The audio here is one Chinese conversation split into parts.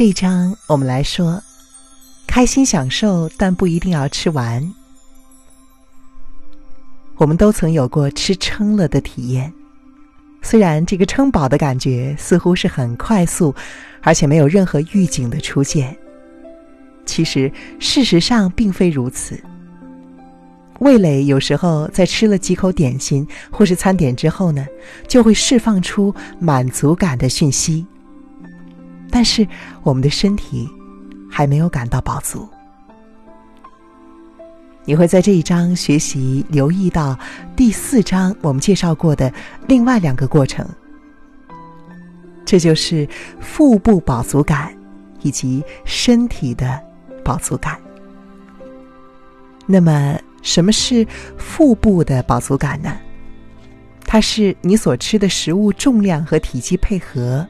这一章我们来说，开心享受，但不一定要吃完。我们都曾有过吃撑了的体验，虽然这个撑饱的感觉似乎是很快速，而且没有任何预警的出现，其实事实上并非如此。味蕾有时候在吃了几口点心或是餐点之后呢，就会释放出满足感的讯息。但是我们的身体还没有感到饱足。你会在这一章学习留意到第四章我们介绍过的另外两个过程，这就是腹部饱足感以及身体的饱足感。那么。什么是腹部的饱足感呢？它是你所吃的食物重量和体积配合，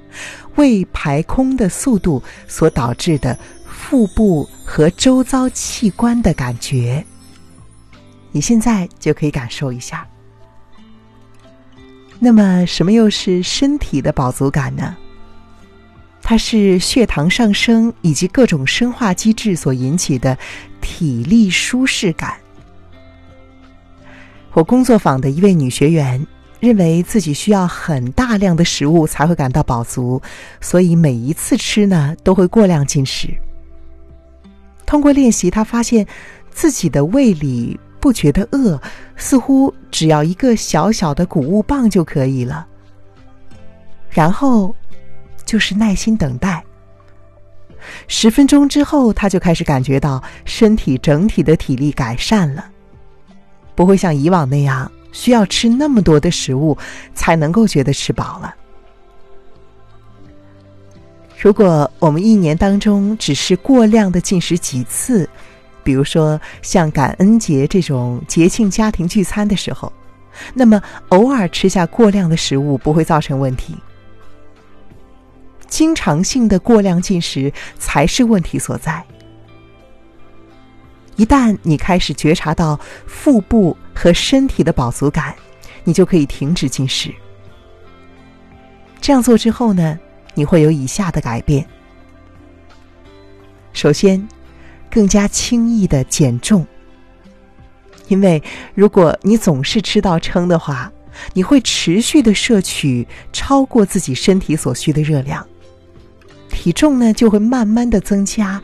胃排空的速度所导致的腹部和周遭器官的感觉。你现在就可以感受一下。那么，什么又是身体的饱足感呢？它是血糖上升以及各种生化机制所引起的体力舒适感。我工作坊的一位女学员认为自己需要很大量的食物才会感到饱足，所以每一次吃呢都会过量进食。通过练习，他发现自己的胃里不觉得饿，似乎只要一个小小的谷物棒就可以了。然后就是耐心等待。十分钟之后，他就开始感觉到身体整体的体力改善了。不会像以往那样需要吃那么多的食物才能够觉得吃饱了。如果我们一年当中只是过量的进食几次，比如说像感恩节这种节庆家庭聚餐的时候，那么偶尔吃下过量的食物不会造成问题。经常性的过量进食才是问题所在。一旦你开始觉察到腹部和身体的饱足感，你就可以停止进食。这样做之后呢，你会有以下的改变：首先，更加轻易的减重，因为如果你总是吃到撑的话，你会持续的摄取超过自己身体所需的热量，体重呢就会慢慢的增加。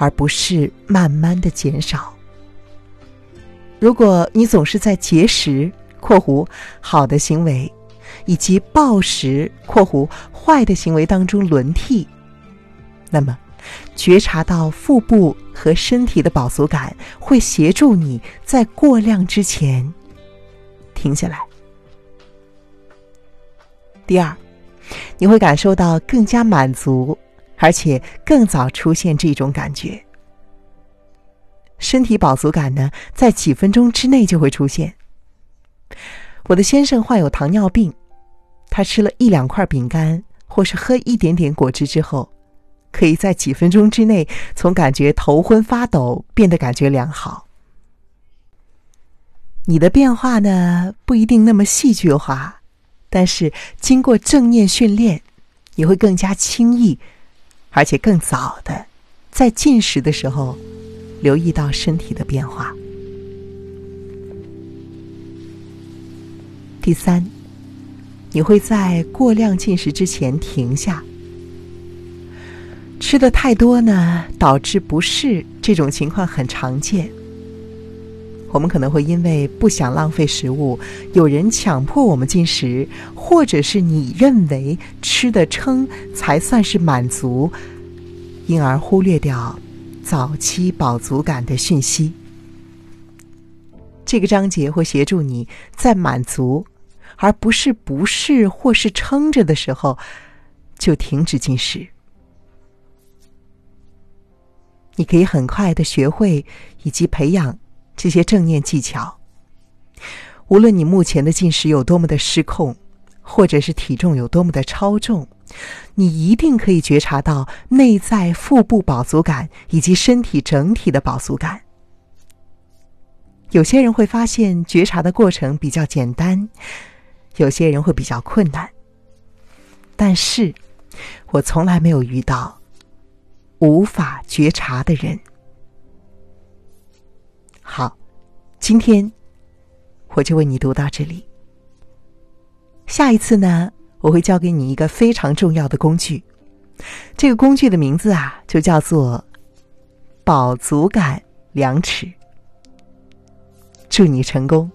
而不是慢慢的减少。如果你总是在节食（括弧好的行为）以及暴食（括弧坏的行为）当中轮替，那么觉察到腹部和身体的饱足感，会协助你在过量之前停下来。第二，你会感受到更加满足。而且更早出现这种感觉，身体饱足感呢，在几分钟之内就会出现。我的先生患有糖尿病，他吃了一两块饼干或是喝一点点果汁之后，可以在几分钟之内从感觉头昏发抖变得感觉良好。你的变化呢，不一定那么戏剧化，但是经过正念训练，你会更加轻易。而且更早的，在进食的时候，留意到身体的变化。第三，你会在过量进食之前停下。吃的太多呢，导致不适，这种情况很常见。我们可能会因为不想浪费食物，有人强迫我们进食，或者是你认为吃的撑才算是满足，因而忽略掉早期饱足感的讯息。这个章节会协助你在满足，而不是不适或是撑着的时候，就停止进食。你可以很快的学会以及培养。这些正念技巧，无论你目前的进食有多么的失控，或者是体重有多么的超重，你一定可以觉察到内在腹部饱足感以及身体整体的饱足感。有些人会发现觉察的过程比较简单，有些人会比较困难。但是，我从来没有遇到无法觉察的人。好，今天我就为你读到这里。下一次呢，我会教给你一个非常重要的工具，这个工具的名字啊，就叫做饱足感量尺。祝你成功！